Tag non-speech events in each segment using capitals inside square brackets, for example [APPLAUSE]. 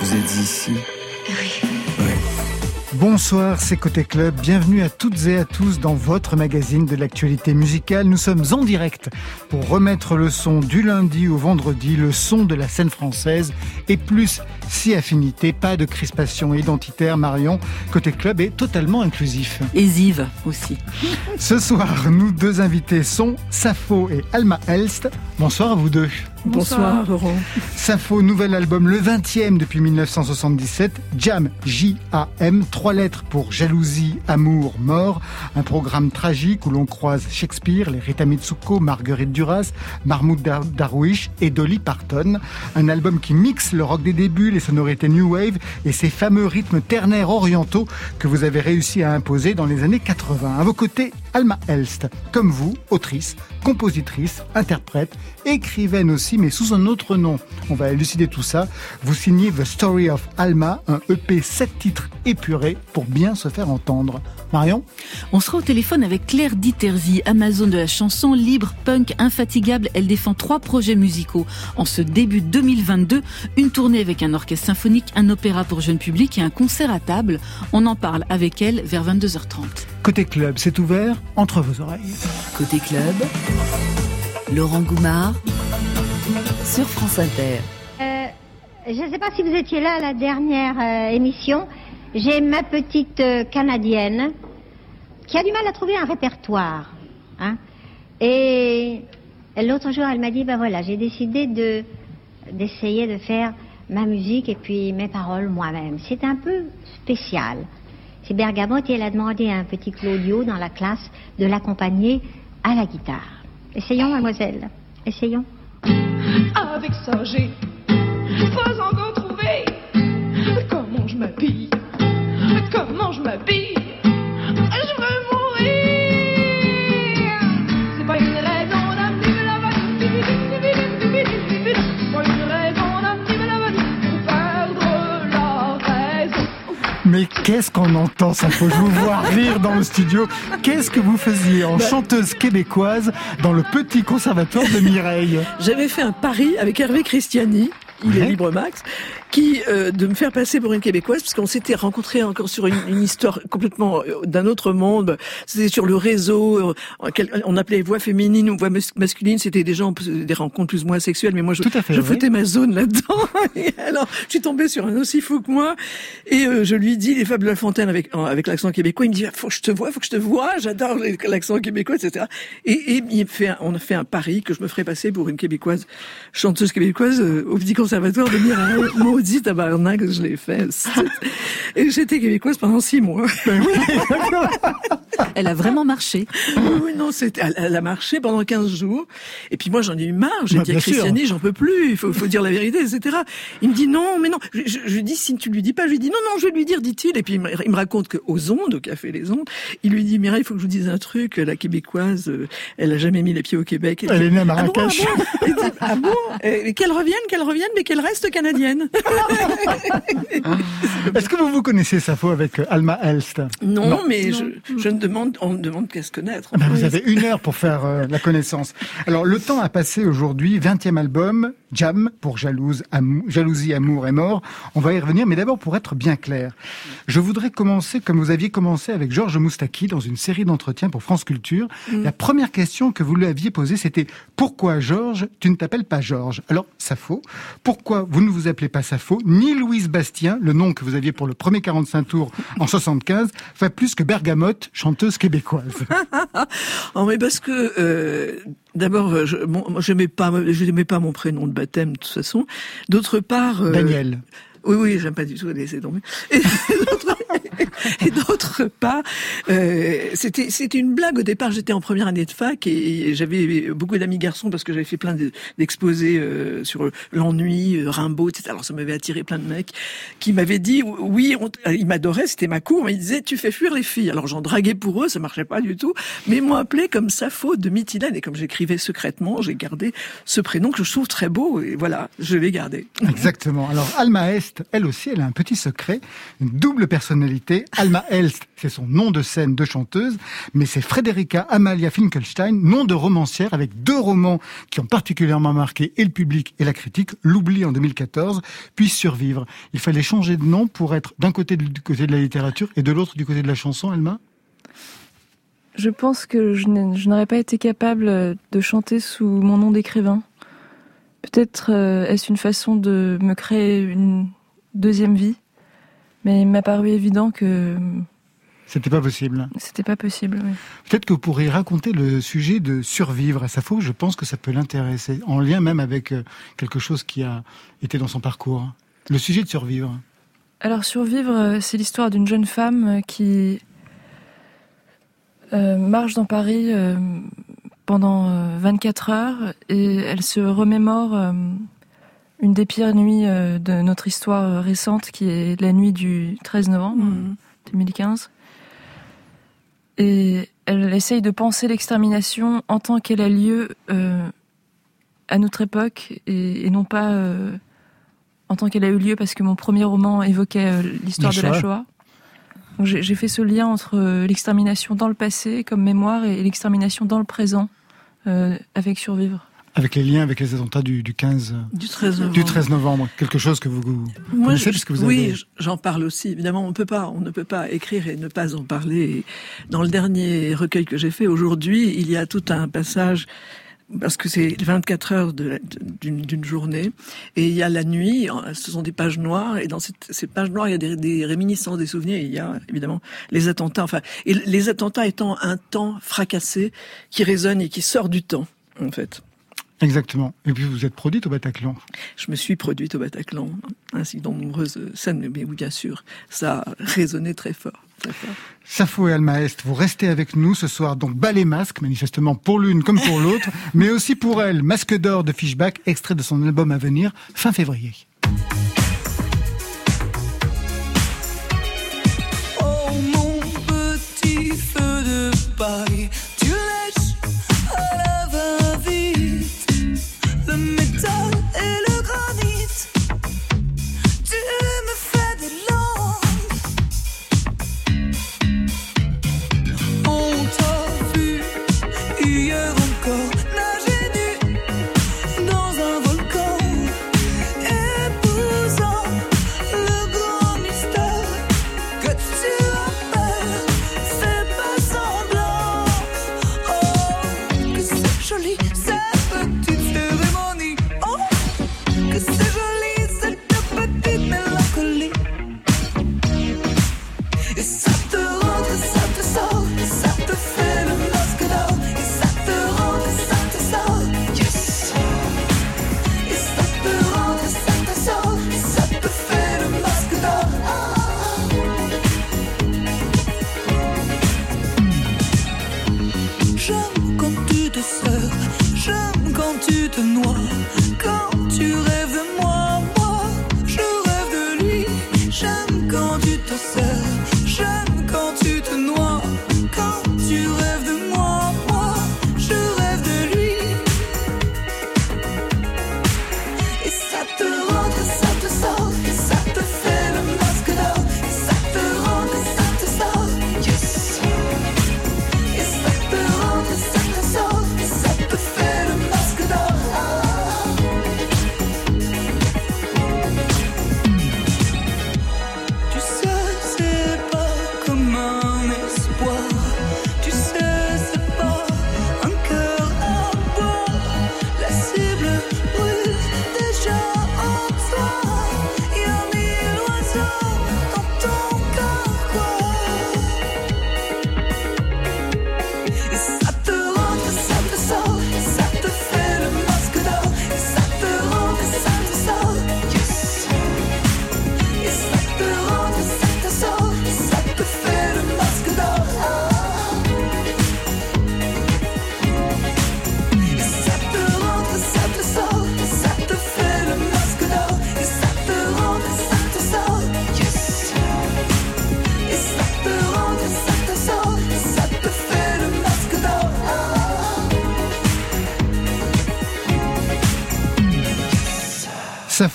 Vous êtes ici Bonsoir, c'est Côté Club. Bienvenue à toutes et à tous dans votre magazine de l'actualité musicale. Nous sommes en direct pour remettre le son du lundi au vendredi, le son de la scène française et plus si affinité, pas de crispation identitaire. Marion, Côté Club est totalement inclusif. Et Ziv aussi. Ce soir, nous deux invités sont Safo et Alma Elst. Bonsoir à vous deux. Bonsoir, Laurent. Safo, nouvel album, le 20e depuis 1977. Jam, J-A-M, trois lettres pour jalousie, amour, mort. Un programme tragique où l'on croise Shakespeare, les Rita Mitsuko, Marguerite Duras, Mahmoud Darwish et Dolly Parton. Un album qui mixe le rock des débuts, les sonorités New Wave et ces fameux rythmes ternaires orientaux que vous avez réussi à imposer dans les années 80. À vos côtés, Alma Elst, comme vous, autrice, compositrice, interprète, écrivaine aussi, mais sous un autre nom. On va élucider tout ça. Vous signez The Story of Alma, un EP 7 titres épurés pour bien se faire entendre. Marion On sera au téléphone avec Claire Diterzi, Amazon de la chanson, libre, punk, infatigable. Elle défend trois projets musicaux. En ce début 2022, une tournée avec un orchestre symphonique, un opéra pour jeune public et un concert à table. On en parle avec elle vers 22h30. Côté club, c'est ouvert entre vos oreilles. Côté club, Laurent Goumard sur France Inter. Euh, je ne sais pas si vous étiez là à la dernière euh, émission. J'ai ma petite euh, Canadienne qui a du mal à trouver un répertoire. Hein. Et l'autre jour, elle m'a dit, ben voilà, j'ai décidé de d'essayer de faire ma musique et puis mes paroles moi-même. C'est un peu spécial. C'est Bergamote et elle a demandé à un petit Claudio dans la classe de l'accompagner à la guitare. Essayons, mademoiselle. Essayons. Avec ça, j'ai pas encore trouvé comment je m'habille. Comment je m'habille. Je veux mourir. C'est pas une raison d'amener la C'est pas une raison d'amener la pour perdre la raison. Mais qu'est-ce qu'on entend ça faut je vous voir rire dans le studio. Qu'est-ce que vous faisiez en chanteuse québécoise dans le petit conservatoire de Mireille J'avais fait un pari avec Hervé Christiani, il est libre max, qui euh, de me faire passer pour une québécoise parce qu'on s'était rencontrés encore sur une, une histoire complètement euh, d'un autre monde. C'était sur le réseau, euh, on appelait voix féminine ou voix mas- masculine. C'était des gens des rencontres plus ou moins sexuelles, mais moi je, Tout à fait, je oui. foutais ma zone là-dedans. [LAUGHS] Et alors je suis tombée sur un aussi fou que moi et euh, je lui dis les fables de La Fontaine avec avec l'accent québécois. Il me dit faut que je te vois, faut que je te vois. J'adore l'accent québécois, etc. Et, et il fait un- on a fait un pari que je me ferais passer pour une québécoise chanteuse québécoise euh, au petit conservatoire de Mireille. Maudit tabarnak, je l'ai fait. Et j'étais québécoise pendant six mois. [LAUGHS] Elle a vraiment marché. Oui, non, c'était, elle, elle a marché pendant 15 jours. Et puis moi, j'en ai eu marre. J'ai dit à. Christiani, j'en peux plus. Il faut, faut dire la vérité, etc. Il me dit non, mais non. Je, je, je lui dis, si tu lui dis pas, je lui dis non, non, je vais lui dire, dit-il. Et puis il me, il me raconte qu'aux ondes, au café Les Ondes, il lui dit, Mireille, il faut que je vous dise un truc. La québécoise, euh, elle a jamais mis les pieds au Québec. Elle puis, est née à Ah bon, Marrakech. ah bon? Il dit, ah bon? Et Qu'elle revienne, qu'elle revienne, mais qu'elle reste canadienne. [LAUGHS] [LAUGHS] Est-ce que vous vous connaissez Safo avec euh, Alma Elst? Non, mais Je, je ne demande, on me demande qu'à se connaître. Ah ben, vous avez une heure pour faire euh, la connaissance. Alors, le temps a passé aujourd'hui, 20e album, Jam, pour jalouse, amou- jalousie, amour et mort. On va y revenir, mais d'abord pour être bien clair. Je voudrais commencer comme vous aviez commencé avec Georges Moustaki dans une série d'entretiens pour France Culture. La première question que vous lui aviez posée, c'était pourquoi Georges, tu ne t'appelles pas Georges Alors, Safo, pourquoi vous ne vous appelez pas Safo, ni Louise Bastien, le nom que vous aviez pour le premier 45 tours en 75, fait plus que Bergamote, chanteuse québécoise. [LAUGHS] Oh, mais parce que euh, d'abord, euh, je bon, j'aimais pas, je n'aimais pas mon prénom de baptême de toute façon. D'autre part, euh, Daniel. Oui, oui, j'aime pas du tout laisser tomber. Et d'autre- part, euh, c'était c'était une blague au départ. J'étais en première année de fac et j'avais beaucoup d'amis garçons parce que j'avais fait plein de- d'exposés euh, sur l'ennui, euh, Rimbaud, etc. Alors ça m'avait attiré plein de mecs qui m'avaient dit oui, t- ils m'adoraient, c'était ma cour, mais ils disaient tu fais fuir les filles. Alors j'en draguais pour eux, ça marchait pas du tout, mais ils m'ont appelé comme Sappho de Mytilène et comme j'écrivais secrètement, j'ai gardé ce prénom que je trouve très beau et voilà, je l'ai gardé. Exactement. Alors, Alma Est, Elle aussi, elle a un petit secret, une double personnalité. Alma Elst, c'est son nom de scène de chanteuse, mais c'est Frederica Amalia Finkelstein, nom de romancière avec deux romans qui ont particulièrement marqué et le public et la critique, L'oubli en 2014, puis Survivre. Il fallait changer de nom pour être d'un côté du côté de la littérature et de l'autre du côté de la chanson, Alma? Je pense que je n'aurais pas été capable de chanter sous mon nom d'écrivain. Peut-être euh, est-ce une façon de me créer une deuxième vie, mais il m'a paru évident que C'était pas possible. c'était pas possible. oui. Peut-être que vous pourriez raconter le sujet de survivre à Safo. Je pense que ça peut l'intéresser, en lien même avec euh, quelque chose qui a été dans son parcours. Le sujet de survivre. Alors survivre, euh, c'est l'histoire d'une jeune femme euh, qui euh, marche dans Paris euh, pendant euh, 24 heures et elle se remémore euh, une des pires nuits euh, de notre histoire euh, récente qui est la nuit du 13 novembre Mhm. 2015. Et elle essaye de penser l'extermination en tant qu'elle a lieu euh, à notre époque et, et non pas euh, en tant qu'elle a eu lieu parce que mon premier roman évoquait euh, l'histoire de la Shoah. J'ai fait ce lien entre euh, l'extermination dans le passé comme mémoire et l'extermination dans le présent euh, avec Survivre. Avec les liens avec les attentats du, du 15, Du 13 novembre. du 13 novembre. Quelque chose que vous, vous Moi, connaissez je- puisque vous oui, avez... j- j'en parle aussi. Évidemment, on peut pas, on ne peut pas écrire et ne pas en parler. Dans le dernier recueil que j'ai fait aujourd'hui, il y a tout un passage parce que c'est 24 heures d'une d'une journée et il y a la nuit. Ce sont des pages noires et dans cette- ces pages noires, il y a des, des réminiscences, des souvenirs. et il y a évidemment les attentats. Enfin, et les attentats étant un temps fracassé qui résonne et qui sort du temps, en fait. Exactement. Et puis vous êtes produite au Bataclan. Je me suis produite au Bataclan, ainsi que dans de nombreuses scènes, mais oui, bien sûr, ça a résonné très fort. Très fort. Safo et Alma Est, vous restez avec nous ce soir. Donc bas les masques, manifestement pour l'une comme pour l'autre, [LAUGHS] mais aussi pour elle. Masque d'or de Fishback, extrait de son album à venir, fin février.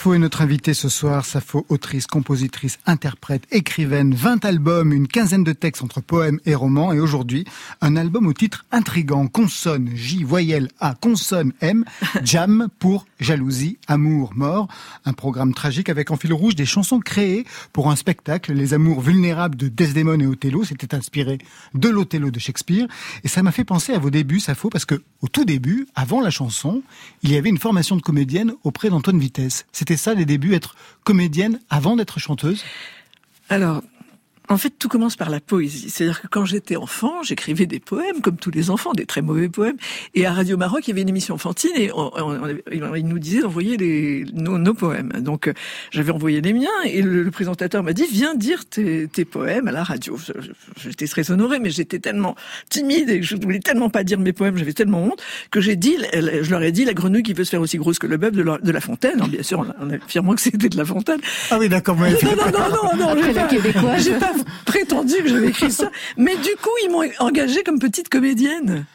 Safo est notre invitée ce soir. Safo, autrice, compositrice, interprète, écrivaine, 20 albums, une quinzaine de textes entre poèmes et romans. Et aujourd'hui, un album au titre intrigant. Consonne, J, voyelle A, consonne M, [LAUGHS] jam pour jalousie, amour, mort. Un programme tragique avec en fil rouge des chansons créées pour un spectacle. Les amours vulnérables de Desdemone et Othello. C'était inspiré de l'Othello de Shakespeare. Et ça m'a fait penser à vos débuts, Safo, parce que au tout début, avant la chanson, il y avait une formation de comédienne auprès d'Antoine Vitesse. C'était ça les débuts, être comédienne avant d'être chanteuse? Alors, en fait, tout commence par la poésie. C'est-à-dire que quand j'étais enfant, j'écrivais des poèmes, comme tous les enfants, des très mauvais poèmes. Et à Radio Maroc, il y avait une émission enfantine et on, on, on, il nous disait d'envoyer les, nos, nos, poèmes. Donc, euh, j'avais envoyé les miens et le, le présentateur m'a dit, viens dire tes, tes, poèmes à la radio. J'étais très honorée, mais j'étais tellement timide et je voulais tellement pas dire mes poèmes, j'avais tellement honte que j'ai dit, je leur ai dit, la grenouille qui veut se faire aussi grosse que le bœuf de, la, de la Fontaine. Alors, bien sûr, on, affirmant que c'était de la Fontaine. Ah oui, d'accord. Non, non, non, non, non, pas, j'ai pas prétendu que j'avais écrit ça. Mais du coup, ils m'ont engagée comme petite comédienne.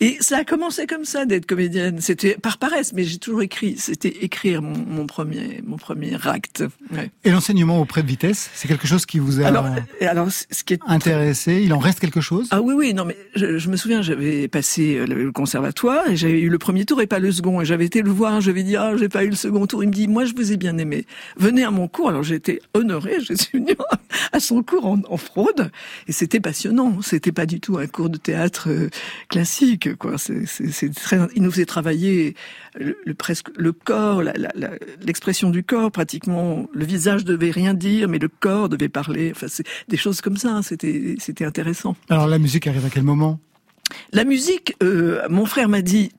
Et ça a commencé comme ça d'être comédienne. C'était par paresse, mais j'ai toujours écrit. C'était écrire mon, mon, premier, mon premier acte. Ouais. Et l'enseignement auprès de Vitesse, c'est quelque chose qui vous a alors, alors, ce qui est intéressé. Il en reste quelque chose? Ah oui, oui. Non, mais je, je me souviens, j'avais passé le conservatoire et j'avais eu le premier tour et pas le second. Et j'avais été le voir. Je lui ai dit, ah, j'ai pas eu le second tour. Il me dit, moi, je vous ai bien aimé. Venez à mon cours. Alors j'ai été honorée. [LAUGHS] Je suis venue à son cours en, fraude et c'était passionnant. C'était pas du tout un cours de théâtre euh, classique, quoi. C'est très. Il nous faisait travailler le, presque le corps, l'expression du corps, pratiquement. Le visage devait rien dire, mais le corps devait parler. Enfin, c'est des choses comme ça. C'était c'était intéressant. Alors la musique arrive à quel moment? La musique, euh, mon frère m'a dit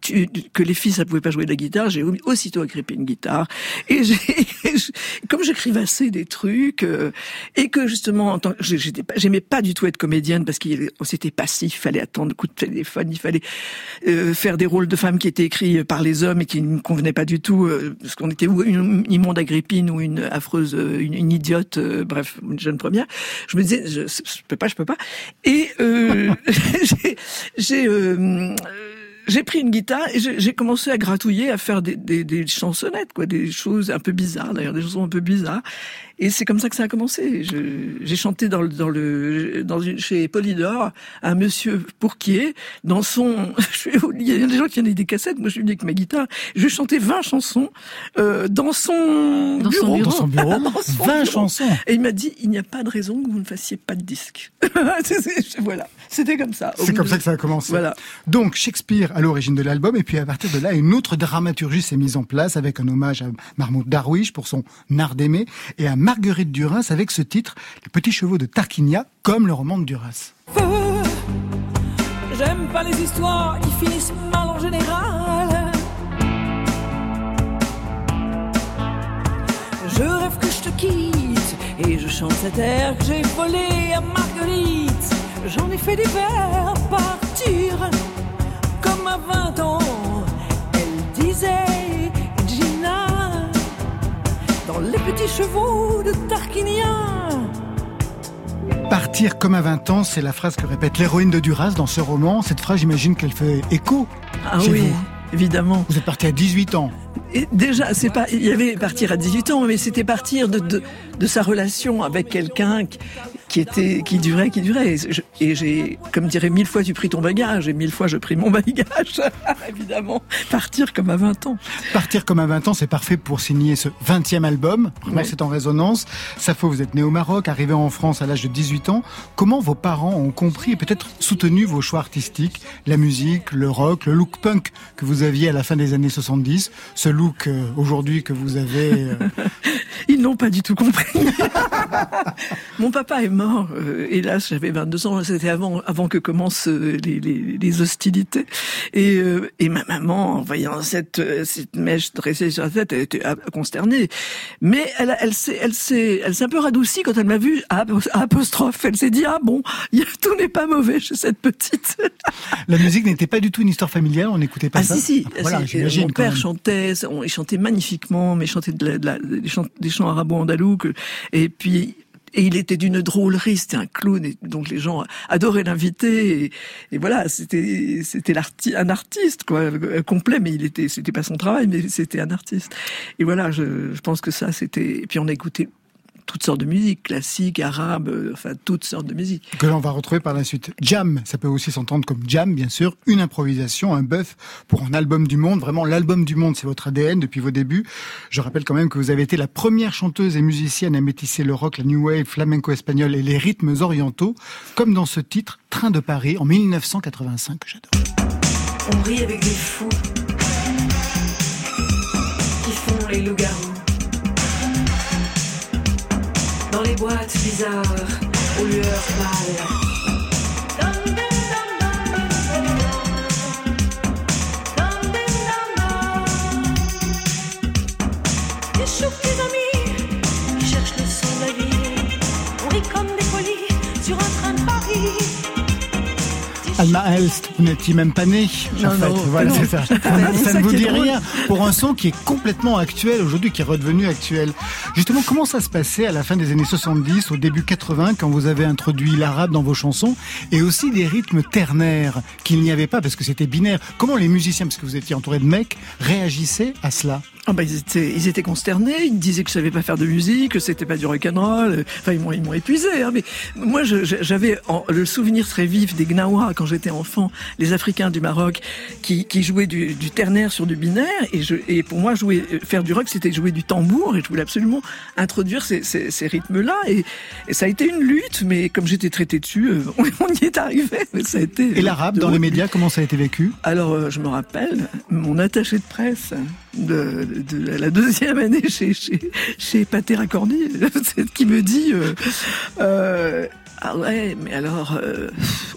que les filles ça pouvait pas jouer de la guitare. J'ai aussitôt agrippé une guitare et [LAUGHS] comme j'écrivais assez des trucs euh, et que justement j'étais pas, j'aimais pas du tout être comédienne parce qu'on s'était passif, il fallait attendre coup de téléphone, il fallait euh, faire des rôles de femmes qui étaient écrits par les hommes et qui ne convenaient pas du tout euh, parce qu'on était ou une immonde agrippine ou une affreuse, une, une idiote, euh, bref, une jeune première. Je me disais je, je peux pas, je peux pas et [LAUGHS] j'ai j'ai euh, j'ai pris une guitare et j'ai commencé à gratouiller, à faire des, des, des, chansonnettes, quoi, des choses un peu bizarres, d'ailleurs, des chansons un peu bizarres. Et c'est comme ça que ça a commencé. J'ai chanté dans le, dans le, dans une, chez Polydor, un monsieur Pourquier, dans son, [LAUGHS] il y a des gens qui avaient des cassettes, moi je suis venu avec ma guitare, je chantais 20 chansons, euh, dans son dans bureau. Son bureau. Dans son bureau. [LAUGHS] dans son 20 bureau. chansons. Et il m'a dit, il n'y a pas de raison que vous ne fassiez pas de disque. [LAUGHS] voilà. C'était comme ça. C'est comme ça que ça a commencé. Voilà. Donc, Shakespeare à l'origine de l'album, et puis à partir de là, une autre dramaturgie s'est mise en place avec un hommage à Mahmoud Darwish pour son art d'aimer, et à Marguerite Duras avec ce titre, Les petits chevaux de Tarquinia, comme le roman de Duras. J'aime pas les histoires qui finissent mal en général. Je rêve que je te quitte et je chante cet air que j'ai volé à Marguerite. J'en ai fait des vers partir comme à 20 ans. Elle disait dans les petits chevaux de Tarquinia. Partir comme à 20 ans, c'est la phrase que répète l'héroïne de Duras dans ce roman. Cette phrase, j'imagine qu'elle fait écho. Ah chez oui, vous. évidemment. Vous êtes parti à 18 ans. Et déjà, c'est pas, il y avait partir à 18 ans, mais c'était partir de, de, de sa relation avec quelqu'un qui, était, qui durait, qui durait. Et j'ai, comme dirait mille fois tu pris ton bagage, et mille fois je pris mon [LAUGHS] bagage. Évidemment, partir comme à 20 ans. Partir comme à 20 ans, c'est parfait pour signer ce 20e album. Vraiment, c'est en résonance. Safo, vous êtes né au Maroc, arrivé en France à l'âge de 18 ans. Comment vos parents ont compris et peut-être soutenu vos choix artistiques, la musique, le rock, le look punk que vous aviez à la fin des années 70, ce look euh, aujourd'hui que vous avez euh, [LAUGHS] Ils n'ont pas du tout compris. [LAUGHS] Mon papa est mort, euh, hélas, j'avais 22 ans, c'était avant, avant que commencent euh, les, les, les hostilités. Et, euh, et ma maman, en voyant cette, cette mèche dressée sur la tête, elle était consternée. Mais elle, elle s'est, elle s'est, elle s'est un peu radoucie quand elle m'a vu à apos- à apostrophe. Elle s'est dit, ah bon, [LAUGHS] tout n'est pas mauvais chez cette petite. La musique n'était pas du tout une histoire familiale, on n'écoutait pas Ah ça. si si, Voilà, Si. Mon père chantait, on- il chantait magnifiquement, mais il chantait de la- de la- des, chants, des chants arabo-andalous. Et puis et il était d'une drôlerie, c'était un clown, et donc les gens adoraient l'inviter. Et, voilà, c'était c'était un artiste quoi, euh, complet, mais il était c'était pas son travail, mais c'était un artiste. Et voilà, je, je pense que ça c'était. Et puis on a écouté toutes sortes de musique, classique, arabe, euh, enfin toutes sortes de musique. Que l'on va retrouver par la suite. Jam, ça peut aussi s'entendre comme jam, bien sûr, une improvisation, un bœuf pour un album du monde. Vraiment, l'album du monde, c'est votre ADN depuis vos débuts. Je rappelle quand même que vous avez été la première chanteuse et musicienne à métisser le rock, la new wave, flamenco espagnol et les rythmes orientaux, comme dans ce titre, Train de Paris, en 1985, que j'adore. On rit avec des fous qui font les loups-garous sur un train de Paris. Alma Elst, vous n'étiez même pas né. Non, en fait. non, voilà, non. c'est ça. Ça ça ne vous dit rien pour un son qui est complètement actuel aujourd'hui, qui est redevenu actuel. Justement, comment ça se passait à la fin des années 70, au début 80, quand vous avez introduit l'arabe dans vos chansons et aussi des rythmes ternaires qu'il n'y avait pas parce que c'était binaire. Comment les musiciens, parce que vous étiez entouré de mecs, réagissaient à cela? Ah bah, ils étaient, ils étaient consternés. Ils me disaient que je savais pas faire de musique, que c'était pas du rock'n'roll. Enfin, ils m'ont, ils m'ont épuisé. Hein. Mais moi, j'avais le souvenir très vif des Gnawa quand j'étais enfant, les Africains du Maroc, qui, qui jouaient du, du ternaire sur du binaire. Et, je, et pour moi, jouer, faire du rock, c'était jouer du tambour. Et je voulais absolument introduire ces, ces, ces rythmes-là. Et, et ça a été une lutte, mais comme j'étais traité dessus, euh, [LAUGHS] on, y est arrivé. Mais ça a été Et l'arabe dans les médias, comment ça a été vécu? Alors, euh, je me rappelle, mon attaché de presse de, la deuxième année chez, chez, chez Pathé [LAUGHS] qui me dit euh, euh, Ah ouais, mais alors, euh,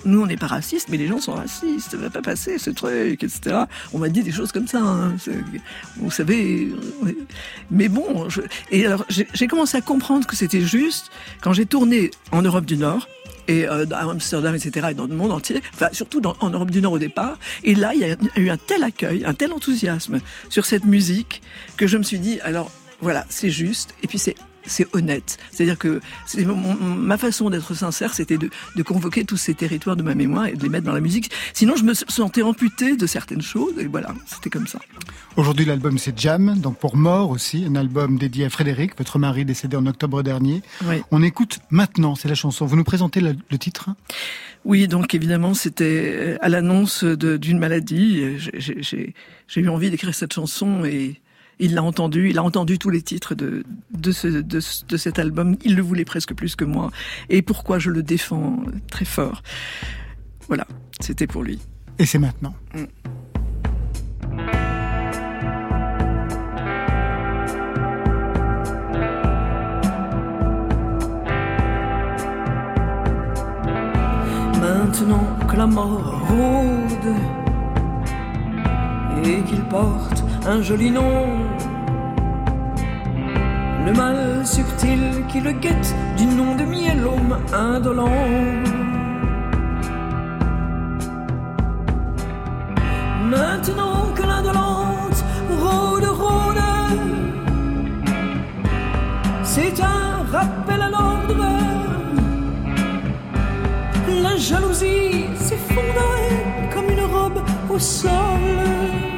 nous on n'est pas racistes, mais les gens sont racistes, ça va pas passer ce truc, etc. On m'a dit des choses comme ça, hein, vous savez. ouais. Mais bon, et alors j'ai commencé à comprendre que c'était juste quand j'ai tourné en Europe du Nord et euh, à Amsterdam, etc., et dans le monde entier, enfin surtout dans, en Europe du Nord au départ. Et là, il y a eu un tel accueil, un tel enthousiasme sur cette musique que je me suis dit, alors voilà, c'est juste, et puis c'est c'est honnête. C'est-à-dire que mon- ma façon d'être sincère, c'était de, de convoquer tous ces territoires de ma mémoire et de les mettre dans la musique. Sinon, je me sentais amputée de certaines choses, et voilà, c'était comme ça. Aujourd'hui, l'album c'est Jam, donc pour Mort aussi, un album dédié à Frédéric, votre mari décédé en octobre dernier. Oui. On écoute maintenant, c'est la chanson. Vous nous présentez le, le titre Oui, donc évidemment, c'était à l'annonce d'une maladie. J'ai eu envie d'écrire cette chanson et il l'a entendu. Il a entendu tous les titres de, de, ce, de, ce- de cet album. Il le voulait presque plus que moi. Et pourquoi je le défends très fort. Voilà, c'était pour lui. Et c'est maintenant. Maintenant que la mort rôde et qu'il porte un joli nom, le mal subtil qui le guette du nom de miellome indolent. Maintenant que l'indolente rôde, rôde, c'est un rappel à l'ordre. La jalousie s'effondrait comme une robe au sol.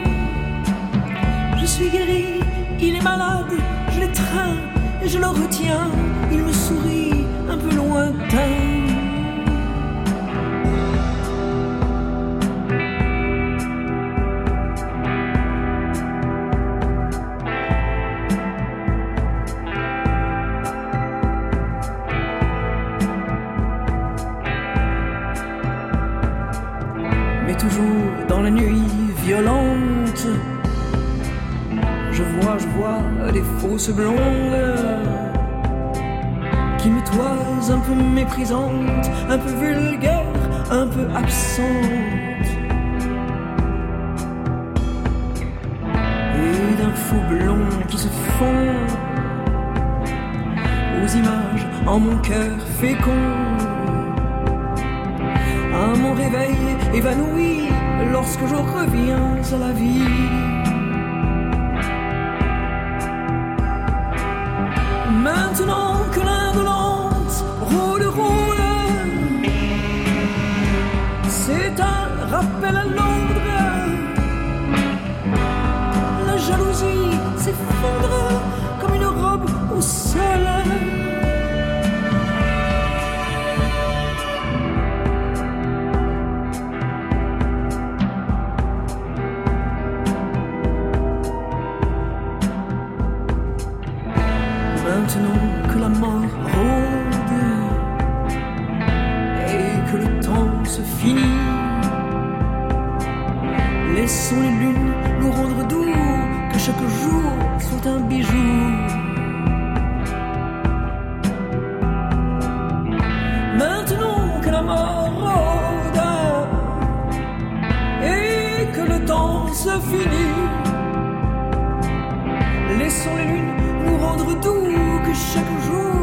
Je suis guéri, il est malade, je l'étreins et je le retiens. Il me sourit un peu lointain. Des fausses blondes qui me toisent un peu méprisantes, un peu vulgaires, un peu absentes. Et d'un fou blond qui se fond aux images en mon cœur fécond à mon réveil évanoui lorsque je reviens à la vie. S'effondre chaque jour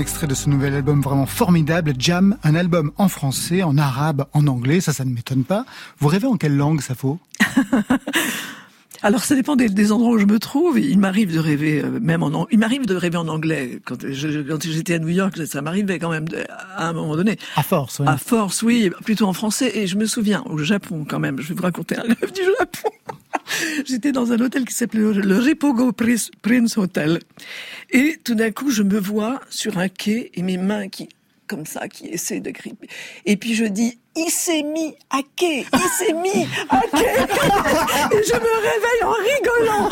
extrait de ce nouvel album vraiment formidable, Jam, un album en français, en arabe, en anglais, ça, ça ne m'étonne pas. Vous rêvez en quelle langue, ça faut [LAUGHS] Alors ça dépend des, des endroits où je me trouve. Il m'arrive de rêver euh, même en il m'arrive de rêver en anglais quand je- quand j'étais à New York, ça m'arrivait quand même de- à un moment donné. À force, oui. À force, oui, plutôt en français. Et je me souviens au Japon quand même. Je vais vous raconter un rêve du Japon. [LAUGHS] J'étais dans un hôtel qui s'appelait le- Ripogo Prince Hotel. Et tout d'un coup, je me vois sur un quai et mes mains qui, comme ça, qui essaient de gripper. Et puis je dis, il s'est mis à quai, il s'est mis à quai. [LAUGHS] Et je me réveille en rigolant.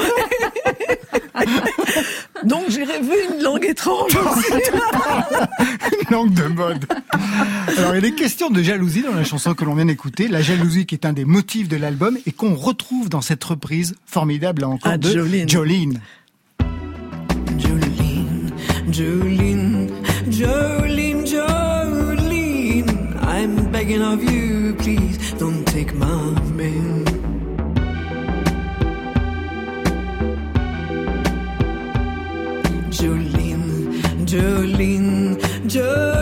[LAUGHS] Donc j'ai rêvé une langue étrange aussi. [LAUGHS] Une langue de mode. Alors, il est question de jalousie dans la chanson que l'on vient d'écouter. La jalousie qui est un des motifs de l'album et qu'on retrouve dans cette reprise formidable là encore Ah, de. Jolene, Jolene, Jolene, Jolene. Begging of you, please don't take my man. Jolene, Jolene, Jolene,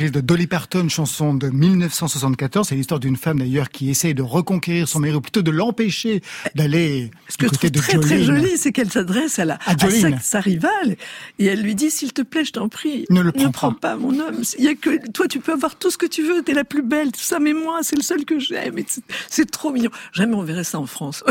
reprise de Dolly Parton, chanson de 1974. C'est l'histoire d'une femme d'ailleurs qui essaye de reconquérir son mari, ou plutôt de l'empêcher d'aller Ce du que je côté trouve de très très joli, c'est qu'elle s'adresse à, la, À à sa, rivale et elle lui dit s'il te plaît, je t'en prie, Ne le prends pas. pas mon homme. Il y a que toi, tu peux avoir tout ce que tu veux, t'es la plus belle, tout ça, mais moi, c'est le seul que j'aime. c'est- C'est trop mignon. Jamais on verrait ça en France.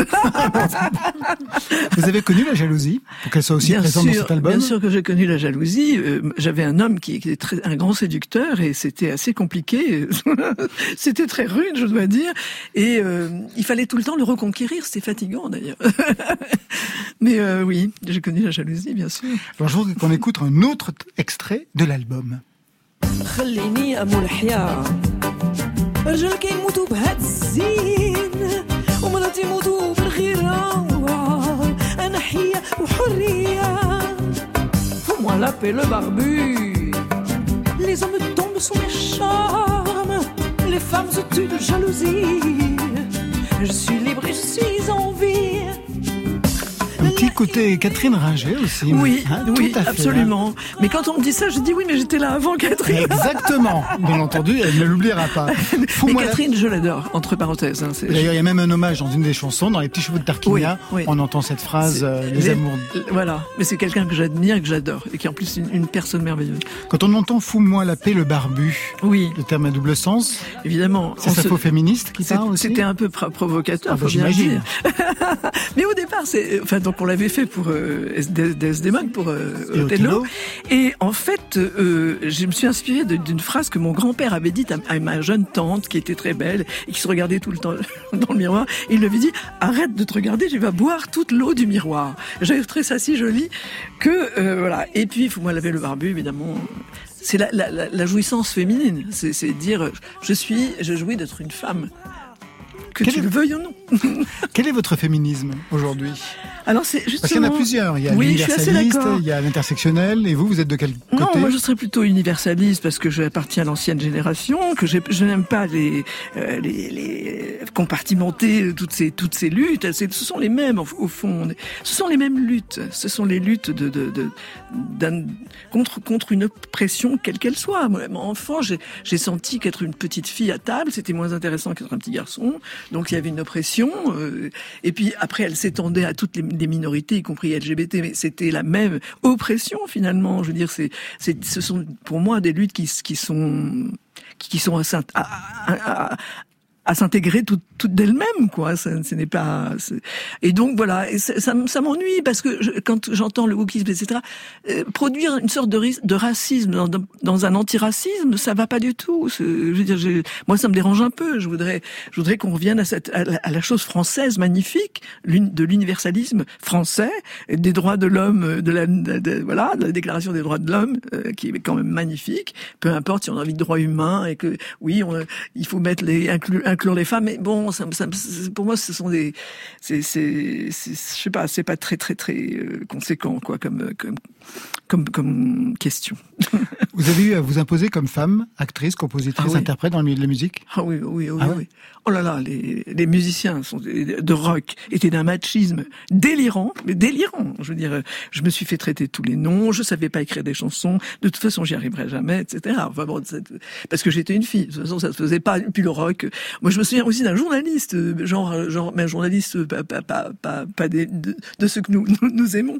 Vous avez connu la jalousie pour qu'elle soit aussi bien présente sûr, dans cet album Bien sûr que j'ai connu la jalousie. Euh, J'avais un homme qui, qui était très, un grand séducteur et c'était assez compliqué, [LAUGHS] c'était très rude, je dois dire, et euh, il fallait tout le temps le reconquérir. C'était fatigant d'ailleurs. [LAUGHS] Mais euh, oui, j'ai connu la jalousie, bien sûr. Alors je voudrais qu'on écoute un autre extrait de l'album sous mes charmes. Les femmes se tuent de jalousie. Je suis libre et je suis en vie Côté Catherine Ringer aussi. Oui, hein, oui, tout à fait, absolument. Mais quand on me dit ça, je dis oui, mais j'étais là avant hein. Catherine. Exactement. Bien entendu, elle ne l'oubliera pas. [LAUGHS] Mais la- Catherine, je l'adore, entre parenthèses. hein, D'ailleurs, il y a même un hommage dans une des chansons, dans Les Petits Chevaux de Tarquinia. Oui, oui. On entend cette phrase, euh, les, les- amours. Voilà, mais c'est quelqu'un que j'admire et que j'adore, et qui est en plus une, une personne merveilleuse. Quand on entend Fous-moi la paix, le barbu, Oui, le terme à double sens, évidemment. c'est sa se- faux féministe qui C'était un peu pro- provocateur, Ah bah, faut bien dire. [LAUGHS] Mais au départ, c'est, enfin, donc on l'avait fait pour euh, pour euh, Et Othello. Et en fait, euh, je me suis inspirée d'une phrase que mon grand-père avait dite à, à ma jeune tante, qui était très belle et qui se regardait tout le temps [LAUGHS] dans le miroir. Il lui avait dit "Arrête de te regarder, tu vas boire toute l'eau du miroir." J'avais trouvé ça si joli que euh, voilà. Et puis, il faut moi laver le barbu, évidemment. c'est la, la, la, la jouissance féminine. C'est c'est dire, je suis, je jouis d'être une femme. Que Quel tu est- le veuilles ou non. [LAUGHS] Quel est votre féminisme aujourd'hui? Alors c'est Parce qu'il y en a justement. plusieurs. Il y a Oui, l'universaliste, il y a l'intersectionnel, et vous, vous êtes de quel côté? Non, moi je serais plutôt universaliste parce que j'appartiens à l'ancienne génération, que je n'aime pas les, euh, les, les compartimenter toutes ces toutes ces luttes. Ce sont les mêmes au, fond. Ce sont les mêmes luttes. Ce sont les luttes de, de, de contre contre une oppression quelle qu'elle soit. Moi, enfant, j'ai senti qu'être une petite fille à table, c'était moins intéressant qu'être un petit garçon. Donc il y avait une oppression. euh, et puis après, elle s'étendait à toutes les, minorités, y compris LGBT. Mais c'était la même oppression finalement. Je veux dire, c'est c'est ce sont pour moi des luttes qui qui sont qui sont à, s'int- à, à- à- à s'intégrer toutes toutes d'elles-mêmes quoi. Ça, ce n'est pas et donc voilà. Ça, ça, m'ennuie parce que je- quand j'entends le wokisme etc euh, produire une sorte de, de racisme dans, dans- un antiracisme ça va pas du tout. Je veux dire j'ai- moi ça me dérange un peu. Je voudrais je voudrais qu'on revienne à cette à la, chose française magnifique de l'universalisme français des droits de l'homme de la de- voilà de la déclaration des droits de l'homme euh, qui est quand même magnifique peu importe si on a envie de droits humains et que oui on, il faut mettre les inclure, inclure les femmes mais bon ça, ça, pour moi ce sont des c'est je sais pas c'est pas très très très euh, conséquent quoi comme comme comme comme question [LAUGHS] Vous avez eu à vous imposer comme femme, actrice, compositrice, Ah oui. interprète dans le milieu de la musique? Ah oui, oui, oui, Ah oui. Oh là là, les, les musiciens sont de rock étaient d'un machisme délirant, mais délirant. Je veux dire, je me suis fait traiter tous les noms, je savais pas écrire des chansons, de toute façon j'y arriverai jamais, etc. Enfin bon, parce que j'étais une fille. De toute façon, ça se faisait pas. Puis le rock. Moi, je me souviens aussi d'un journaliste, euh, genre, genre, mais un journaliste euh, pas, pas, pas, pas, pas des- de, de ceux que nous, [LAUGHS] nous, nous aimons,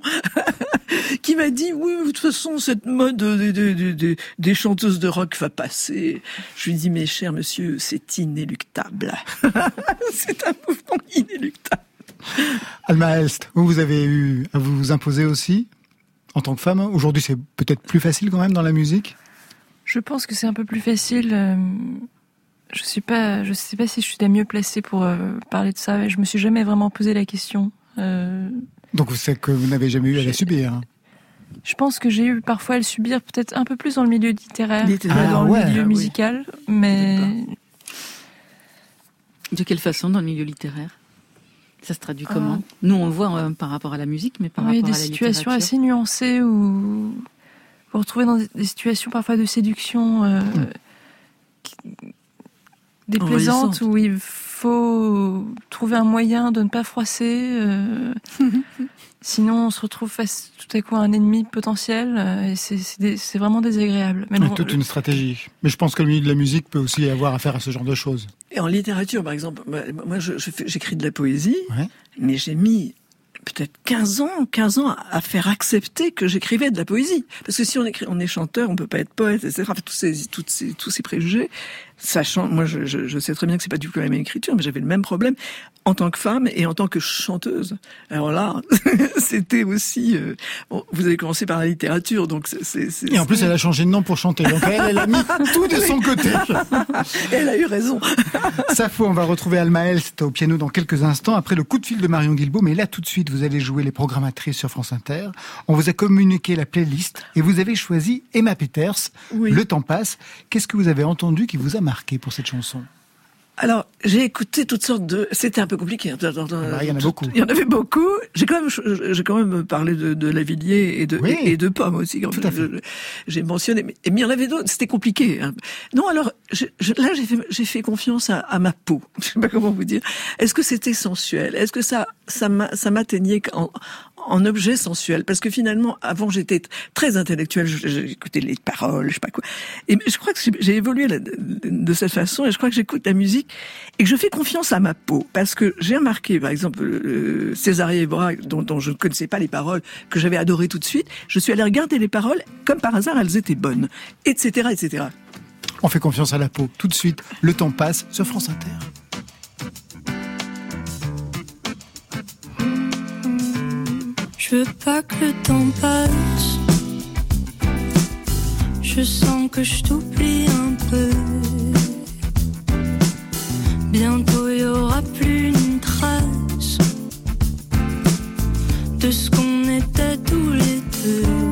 [LAUGHS] qui m'a dit oui, de toute façon, cette mode des, des, des, des- des chanteuses de rock va passer. Je lui dis, mais cher monsieur, c'est inéluctable. [LAUGHS] c'est un mouvement inéluctable. Alma Elst, vous, vous avez eu à vous imposer aussi en tant que femme. Aujourd'hui, c'est peut-être plus facile quand même dans la musique? Je pense que c'est un peu plus facile. euh, Je suis pas, je sais pas si je suis la mieux placée pour euh, parler de ça. Je me suis jamais vraiment posé la question. Euh, Donc c'est que vous n'avez jamais eu à la subir. hein. Je pense que j'ai eu parfois à le subir, peut-être un peu plus dans le milieu littéraire, Littéraire. que dans Ah le milieu Ah oui. musical, mais De quelle façon dans le milieu littéraire? Ça se traduit Ah. comment Nous, on le voit euh, par rapport à la musique, mais par oui, rapport des à la situations littérature. assez nuancées où vous vous retrouvez dans des, des situations parfois de séduction euh, qui- Envahissantes. où il faut trouver un moyen de ne pas froisser. euh, [LAUGHS] sinon, on se retrouve face tout à coup à un ennemi potentiel euh, et c'est- vraiment désagréable. Mais Il y a bon, toute une stratégie. Mais je pense que le milieu de la musique peut aussi avoir affaire à ce genre de choses. Et en littérature, par exemple, moi, moi, je- je fais- j'écris de la poésie, Ouais. mais j'ai mis peut-être 15 ans, 15 ans à faire accepter que j'écrivais de la poésie. Parce que si on, écrit, on est chanteur, on peut pas être poète, etc. Enfin, tous ces, ces, tous ces préjugés, sachant, moi, je sais très bien que c'est pas du tout la même écriture, mais j'avais le même problème en tant que femme et en tant que chanteuse. Alors là, [LAUGHS] c'était aussi. euh, bon, vous avez commencé par la littérature, donc c'est. Et en plus, elle a changé de nom pour chanter. Donc elle, elle a mis [LAUGHS] tout de son côté. [LAUGHS] elle a eu raison. Safo, on va retrouver Alma Elst au piano dans quelques instants, après le coup de fil de Marion Guilbault. Mais là, tout de suite, vous allez jouer les programmatrices sur France Inter. On vous a communiqué la playlist et vous avez choisi Emma Peters. Oui. Le temps passe. Qu'est-ce que vous avez entendu qui vous a marqué pour cette chanson? Alors, j'ai écouté toutes sortes de. C'était un peu compliqué. hein. Ah bah, il y en a beaucoup. Il y en avait beaucoup. J'ai quand même, j'ai quand même parlé de, de Lavillier et de Oui. et, de Pomme aussi. Tout à fait. J'ai mentionné, mais, mais il y en avait d'autres. C'était compliqué. hein. Non, alors je, je- là, j'ai fait, j'ai fait confiance à, à ma peau. [LAUGHS] Je sais pas comment vous dire. Est-ce que c'était sensuel? Est-ce que ça, ça m'a, ça m'atteignait en, en objet sensuel Parce que finalement, avant, j'étais très intellectuelle. J'écoutais les paroles, je sais pas quoi. Et je crois que j'ai- évolué de, cette façon. Et je crois que j'écoute la musique et que je fais confiance à ma peau. Parce que j'ai remarqué, par exemple, euh, Ebra, dont, dont je ne connaissais pas les paroles, que j'avais adoré tout de suite. Je suis allée regarder les paroles. Comme par hasard, elles étaient bonnes. Etc., etc. On fait confiance à la peau. Tout de suite, le temps passe sur France Inter. Je veux pas que le temps passe. Je sens que je t'oublie un peu. Bientôt il y aura plus une trace de ce qu'on était tous les deux.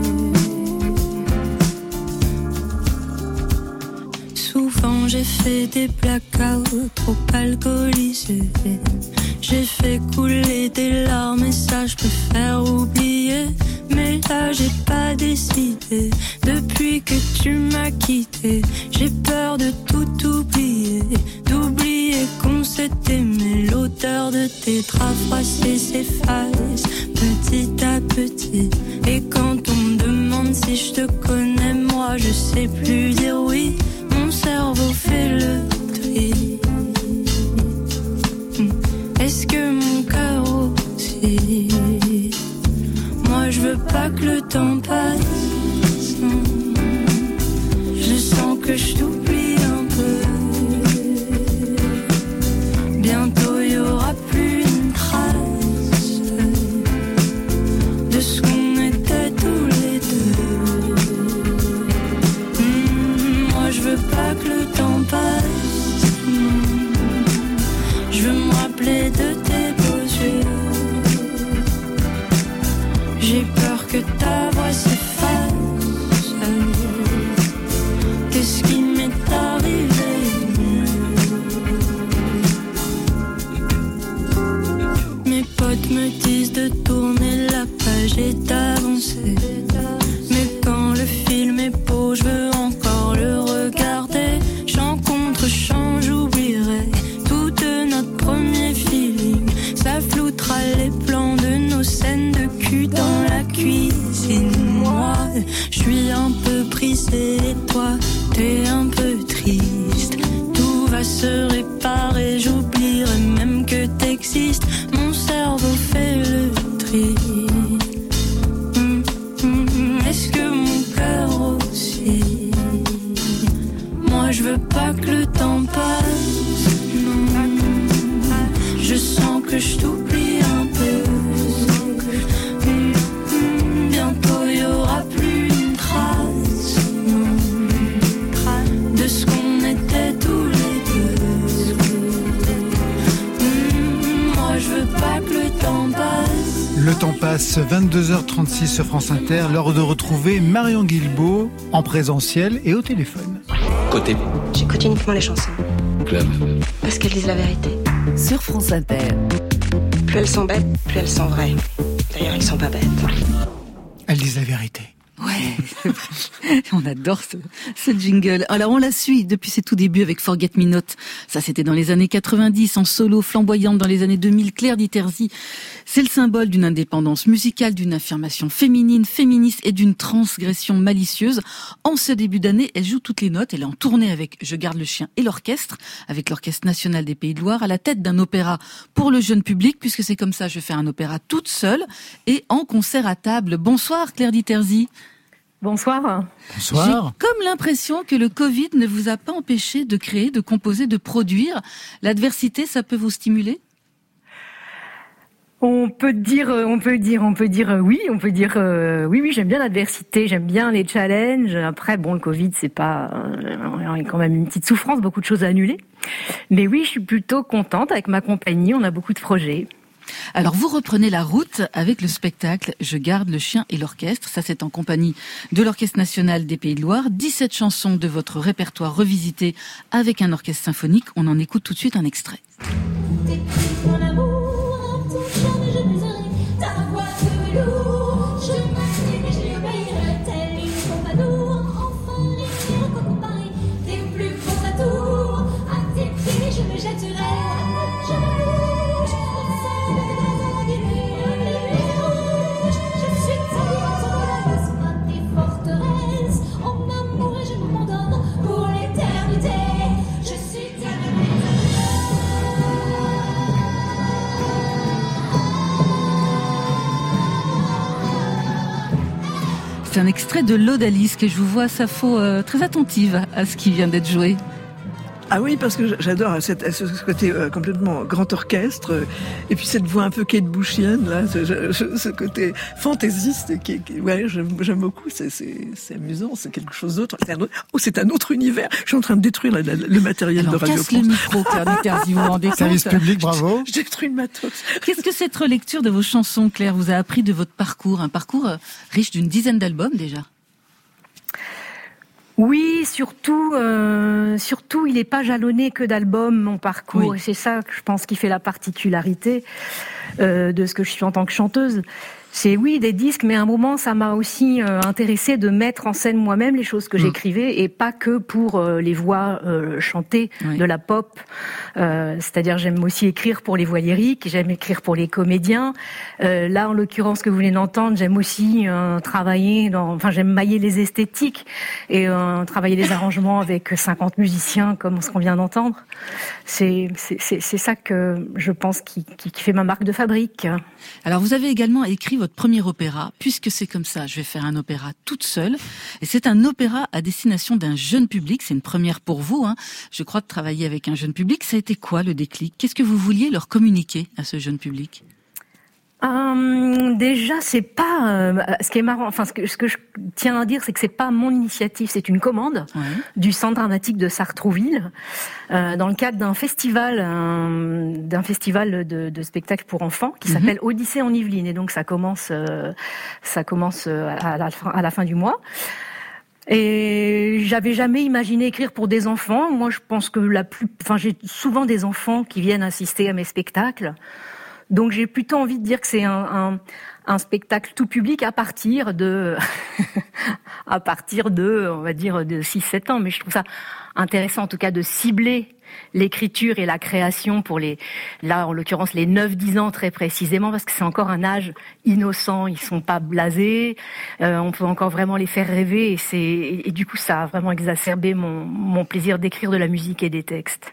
j'ai fait des blackouts trop alcoolisés. J'ai fait couler des larmes et ça je peux faire oublier. Mais là j'ai pas décidé depuis que tu m'as quitté. J'ai peur de tout oublier, d'oublier qu'on s'est aimé. L'odeur de tes draps s'efface petit à petit. Et quand on me demande si je te connais, moi je sais plus dire oui. Mon cerveau fait le tri. Veux pas que le temps passe. Je sens que je J'ai peur que ta voix s'efface. Sur France Inter, l'heure de retrouver Marion Guilbeault en présentiel et au téléphone. Côté J'écoute uniquement les chansons. club. Parce qu'elles disent la vérité. Sur France Inter. Plus elles sont bêtes, plus elles sont vraies. D'ailleurs, elles sont pas bêtes. Elles disent la vérité. [LAUGHS] On adore ce, ce jingle. Alors on la suit depuis ses tout débuts avec Forget Me Not. Ça c'était dans les années 90, en solo flamboyante dans les années 2000. Claire Diterzi, c'est le symbole d'une indépendance musicale, d'une affirmation féminine, féministe et d'une transgression malicieuse. En ce début d'année, elle joue toutes les notes. Elle est en tournée avec Je garde le chien et l'orchestre, avec l'Orchestre national des Pays de Loire, à la tête d'un opéra pour le jeune public, puisque c'est comme ça, je fais un opéra toute seule et en concert à table. Bonsoir Claire Diterzi. Bonsoir. Bonsoir. J'ai comme l'impression que le Covid ne vous a pas empêché de créer, de composer, de produire. L'adversité, ça peut vous stimuler? On peut dire, euh, on peut dire, on peut dire euh, oui, on peut dire euh, oui, oui. J'aime bien l'adversité, j'aime bien les challenges. Après, bon, le Covid, c'est pas, euh, il y a quand même une petite souffrance, beaucoup de choses à annuler. Mais oui, je suis plutôt contente avec ma compagnie. On a beaucoup de projets. Alors vous reprenez la route avec le spectacle Je garde le chien et l'orchestre. Ça c'est en compagnie de l'Orchestre national des Pays de Loire. 17 chansons de votre répertoire revisité avec un orchestre symphonique. On en écoute tout de suite un extrait. Un extrait de l'Odalisque que je vous vois, Safo, euh, très attentive à ce qui vient d'être joué. Ah oui, parce que j'adore cette- ce ce côté euh, complètement grand orchestre, euh, et puis cette voix un peu Kate Bushian, là, ce, ce- ce côté fantaisiste, qui, qui- ouais, j'aime j'aime beaucoup, c'est- c'est c'est amusant, c'est quelque chose d'autre. C'est un autre- Oh, c'est un autre univers. Je suis en train de détruire la- la- le matériel Alors de Radio casse le France. micro, Claire Diterzi, vous vous rendez compte Service public, bravo. Je détruis le matos. Qu'est-ce que cette relecture de vos chansons, Claire, vous a appris de votre parcours? Un parcours euh, riche d'une dizaine d'albums déjà. Oui, surtout, euh, surtout, il n'est pas jalonné que d'albums, mon parcours. Oui. Et c'est ça, que je pense, qui fait la particularité euh, de ce que je suis en tant que chanteuse. C'est oui des disques, mais à un moment, ça m'a aussi euh, intéressé de mettre en scène moi-même les choses que Mm. j'écrivais et pas que pour euh, les voix euh, chantées Oui. de la pop. C'est-à-dire, j'aime aussi écrire pour les voix lyriques, j'aime écrire pour les comédiens. Là, en l'occurrence, que vous venez d'entendre, j'aime aussi travailler dans, enfin, j'aime mailler les esthétiques et travailler les arrangements avec 50 musiciens comme ce qu'on vient d'entendre. C'est ça que je pense qui, qui, qui fait ma marque de fabrique. Alors vous avez également écrit votre premier opéra, puisque c'est comme ça, je vais faire un opéra toute seule. Et c'est un opéra à destination d'un jeune public, c'est une première pour vous, hein. je crois, de travailler avec un jeune public. Ça a été quoi le déclic? Qu'est-ce que vous vouliez leur communiquer à ce jeune public? Hum, déjà, c'est pas euh, ce qui est marrant. Enfin, ce que, ce que je tiens à dire, c'est que c'est pas mon initiative, c'est une commande du Centre dramatique de Sartrouville euh, dans le cadre d'un festival, un- d'un festival de, de spectacles pour enfants qui Mhm. s'appelle Odyssée en Yvelines. Et donc, ça commence, euh, ça commence euh, à la, fin, à la fin du mois. Et j'avais jamais imaginé écrire pour des enfants. Moi, je pense que la plus, enfin, j'ai souvent des enfants qui viennent assister à mes spectacles. Donc, j'ai plutôt envie de dire que c'est un, un, un spectacle tout public à partir de, [LAUGHS] à partir de, on va dire, de 6-7 ans. Mais je trouve ça intéressant, en tout cas, de cibler l'écriture et la création pour les, là, en l'occurrence, les 9-10 ans très précisément, parce que c'est encore un âge innocent, ils sont pas blasés, euh, on peut encore vraiment les faire rêver, et c'est, et, et du coup, ça a vraiment exacerbé mon, mon plaisir d'écrire de la musique et des textes.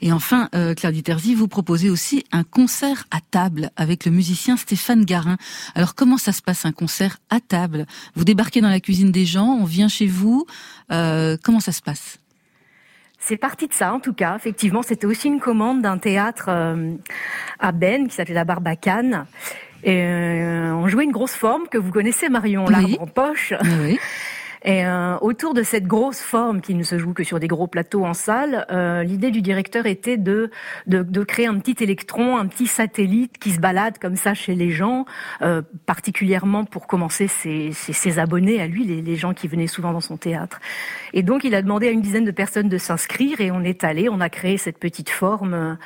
Et enfin, euh, Claire Diterzi, vous proposez aussi un concert à table avec le musicien Stéphane Garin. Alors comment ça se passe un concert à table? Vous débarquez dans la cuisine des gens, on vient chez vous, euh, comment ça se passe? C'est parti de ça, en tout cas. Effectivement, c'était aussi une commande d'un théâtre euh, à Ben qui s'appelait la Barbacane. Et on jouait une grosse forme que vous connaissez, Marion, Oui. l'arbre en poche. Oui. Et euh, autour de cette grosse forme qui ne se joue que sur des gros plateaux en salle, euh, l'idée du directeur était de, de de créer un petit électron, un petit satellite qui se balade comme ça chez les gens, euh, particulièrement pour commencer ses, ses, abonnés à lui, les, les gens qui venaient souvent dans son théâtre. Et donc il a demandé à une dizaine de personnes de s'inscrire et on est allé, on a créé cette petite forme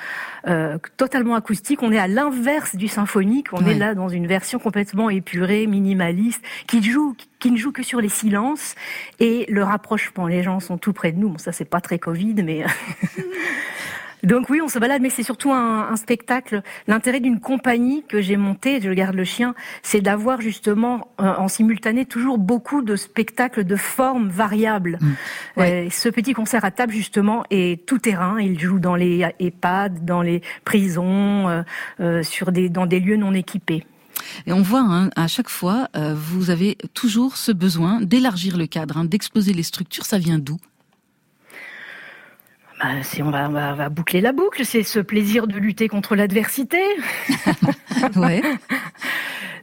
euh, totalement acoustique. On est à l'inverse du symphonique, on est là dans une version complètement épurée, minimaliste, qui joue, qui ne joue que sur les silences et le rapprochement. Les gens sont tout près de nous. Bon, ça c'est pas très Covid, mais [LAUGHS] [LAUGHS] donc oui, on se balade, mais c'est surtout un, un spectacle. L'intérêt d'une compagnie que j'ai montée, je garde le chien, c'est d'avoir justement euh, en simultané toujours beaucoup de spectacles de formes variables. Ouais. Euh, ce petit concert à table justement est tout terrain. Il joue dans les EHPAD, dans les prisons, euh, euh, sur des dans des lieux non équipés. Et on voit hein, à chaque fois, euh, vous avez toujours ce besoin d'élargir le cadre, hein, d'exploser les structures. Ça vient d'où? Bah, c'est- on, va, boucler la boucle. C'est ce plaisir de lutter contre l'adversité. [LAUGHS]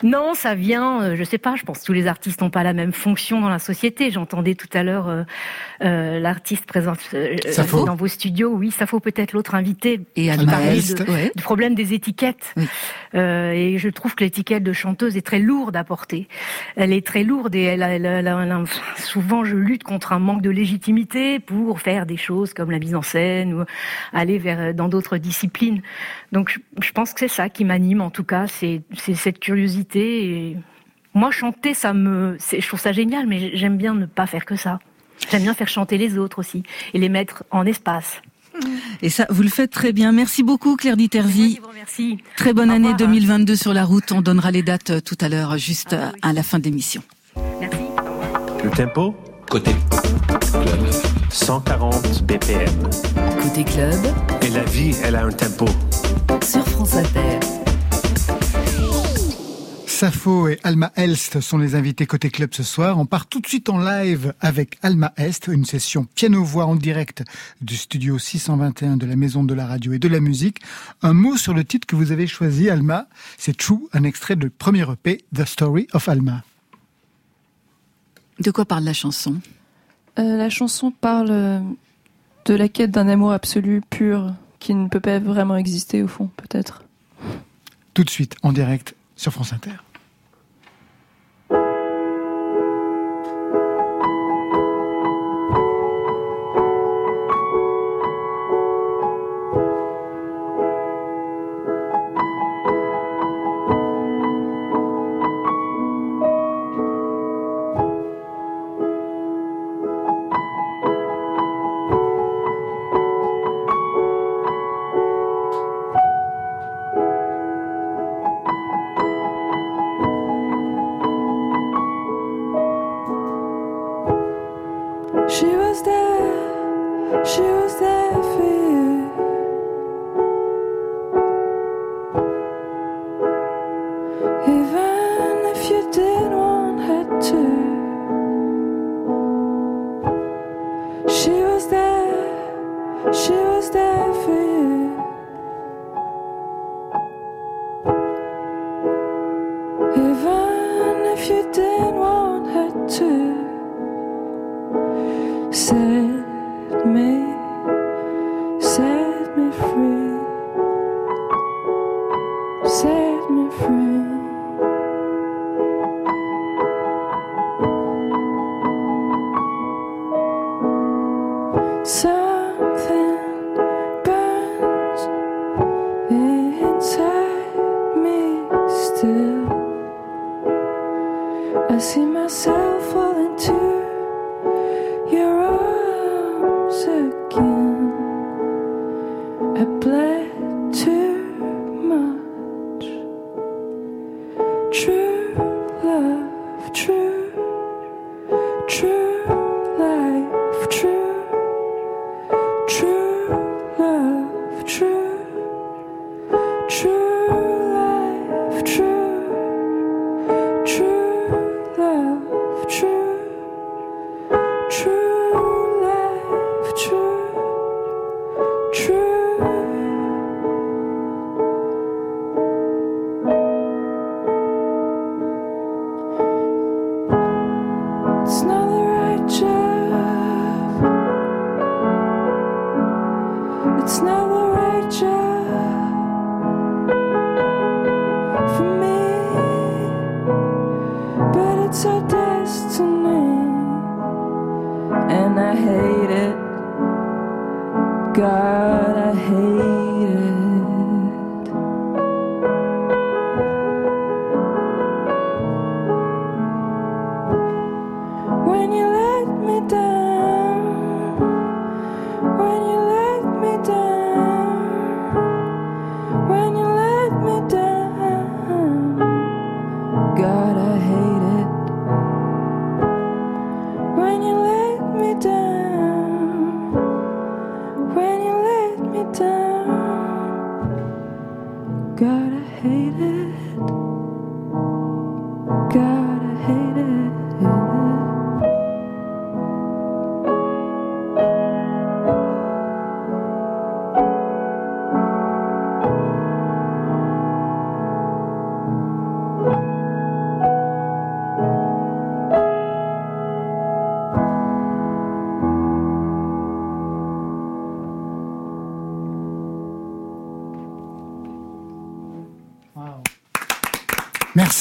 Non, ça vient, euh, je sais pas, je pense que tous les artistes n'ont pas la même fonction dans la société. J'entendais tout à l'heure euh, euh, l'artiste présent euh, dans vos studios. Oui, ça faut peut-être l'autre invité. Et Est. Est, ouais. Du problème des étiquettes. Oui. Et je trouve que l'étiquette de chanteuse est très lourde à porter. Elle est très lourde et elle elle elle elle souvent je lutte contre un manque de légitimité pour faire des choses comme la mise en scène ou aller vers dans d'autres disciplines. Donc je, je pense que c'est ça qui m'anime en tout cas, c'est cette curiosité. Et moi chanter, ça me, je trouve ça génial, mais j'aime bien ne pas faire que ça. J'aime bien faire chanter les autres aussi et les mettre en espace. Et ça, vous le faites très bien. Merci beaucoup, Claire vous remercie. Très bonne Au année revoir. 2022 sur la route. On donnera les dates euh, tout à l'heure, juste Ah euh, à la fin de l'émission. Merci. Le tempo Côté club. 140 BPM. Côté club, Et la vie, elle a un tempo. sur France Inter. Sappho et Alma Elst sont les invités côté club ce soir. On part tout de suite en live avec Alma Est, une session piano-voix en direct du studio 621 de la Maison de la Radio et de la Musique. Un mot sur le titre que vous avez choisi, Alma. C'est True, un extrait de premier EP, The Story of Alma. De quoi parle la chanson? Euh, la chanson parle euh, de la quête d'un amour absolu, pur, qui ne peut pas vraiment exister au fond, peut-être. Tout de suite en direct sur France Inter.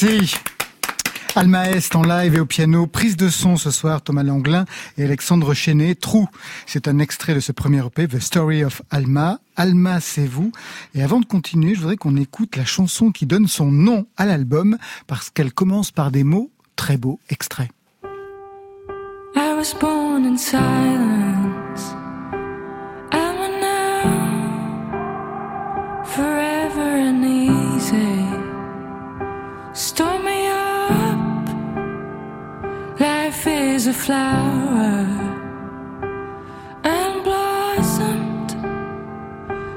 Merci. Alma Est en live et au piano, prise de son ce soir, Thomas Langlin et Alexandre Chenet, Trou. C'est un extrait de ce premier EP, The Story of Alma. Alma, c'est vous. Et avant de continuer, je voudrais qu'on écoute la chanson qui donne son nom à l'album parce qu'elle commence par des mots très beaux extraits. I was born in silence. Is a flower and blossomed.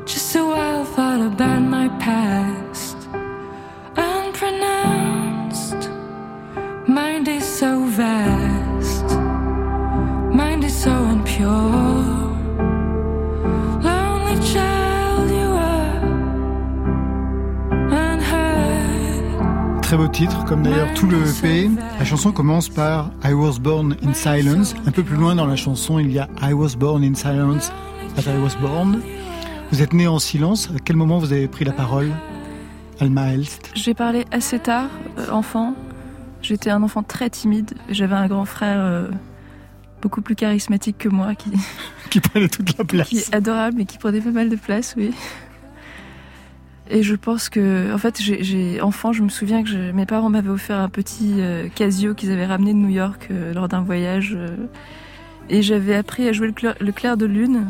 Just a wild thought about my past, unpronounced. Mind is so vast. Mind is so impure. Lonely child you are. Unheard. Très beau titre, comme d'ailleurs tout le EP. La chanson commence par I was born in silence. Un peu plus loin dans la chanson, il y a I was born in silence as I was born. Vous êtes né en silence. À quel moment vous avez pris la parole, Alma Elst? J'ai parlé assez tard, euh, enfant. J'étais un enfant très timide. J'avais un grand frère euh, beaucoup plus charismatique que moi, qui, [LAUGHS] Qui prenait toute la place. qui est adorable et qui prenait pas mal de place, oui. Et je pense que, en fait, j'ai- enfant, je me souviens que je- mes parents m'avaient offert un petit euh, Casio qu'ils avaient ramené de New York euh, lors d'un voyage. euh, et j'avais appris à jouer le, clair- le clair de lune.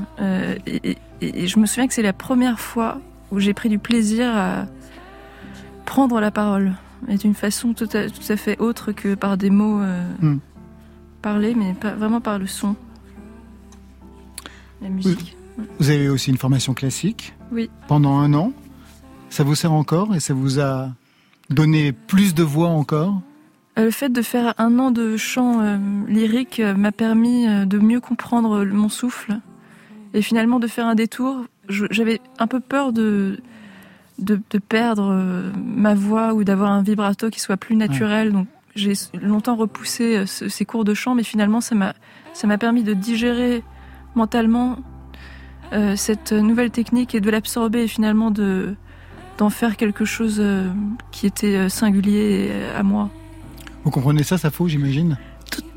et, et- et je me souviens que c'est la première fois où j'ai pris du plaisir à prendre la parole. Et d'une façon tout à, tout à fait autre que par des mots Hmm. parlés, mais pas, vraiment par le son. la musique. Vous avez aussi une formation classique Oui. pendant un an. Ça vous sert encore et ça vous a donné plus de voix encore Euh, Le fait de faire un an de chant euh, lyrique euh, m'a permis de mieux comprendre mon souffle et finalement de faire un détour. J'avais un peu peur de, de, de perdre ma voix ou d'avoir un vibrato qui soit plus naturel. Donc j'ai longtemps repoussé ce- ces cours de chant, mais finalement ça m'a ça m'a permis de digérer mentalement euh, cette nouvelle technique et de l'absorber et finalement de d'en faire quelque chose euh, qui était euh, singulier à moi. Vous comprenez ça, ça faut, j'imagine?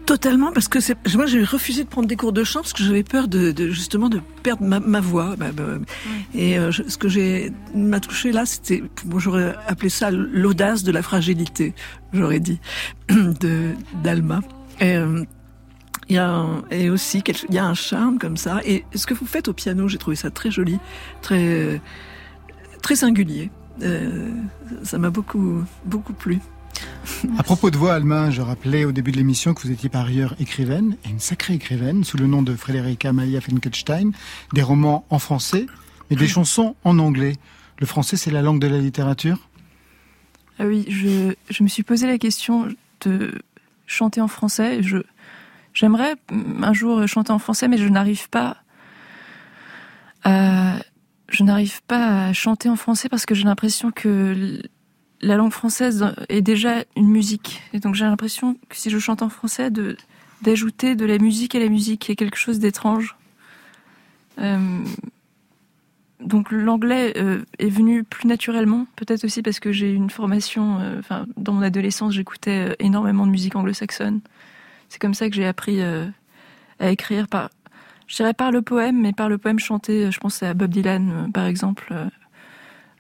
Totalement, parce que moi j'ai refusé de prendre des cours de chant parce que j'avais peur de, de- justement de perdre ma, ma voix. Bah, bah, Et euh, je- ce que j'ai m'a touché là, c'était, moi j'aurais appelé ça l'audace de la fragilité, j'aurais dit, [CLEARS THROAT] de d'Alma. Et, euh, il y a un- et aussi il y a un charme comme ça. Et ce que vous faites au piano, j'ai trouvé ça très joli, très très singulier. Euh, ça m'a beaucoup beaucoup plu. [LAUGHS] À propos de voix, Alma, je rappelais au début de l'émission que vous étiez par ailleurs écrivaine, et une sacrée écrivaine, sous le nom de Frédérica Amalia Finkelstein, des romans en français, mais des chansons en anglais. Le français, c'est la langue de la littérature? Ah oui, je, je me suis posé la question de chanter en français. Je, j'aimerais un jour chanter en français, mais je n'arrive pas à, je n'arrive pas à chanter en français parce que j'ai l'impression que la langue française est déjà une musique. Et donc j'ai l'impression que si je chante en français, d'ajouter de la musique à la musique, qui est quelque chose d'étrange. Euh, donc l'anglais euh, est venu plus naturellement, peut-être aussi parce que j'ai eu une formation. euh, dans mon adolescence, j'écoutais énormément de musique anglo-saxonne. C'est comme ça que j'ai appris à écrire par, je dirais par le poème, mais par le poème chanté. euh, Je pense à Bob Dylan, euh, par exemple,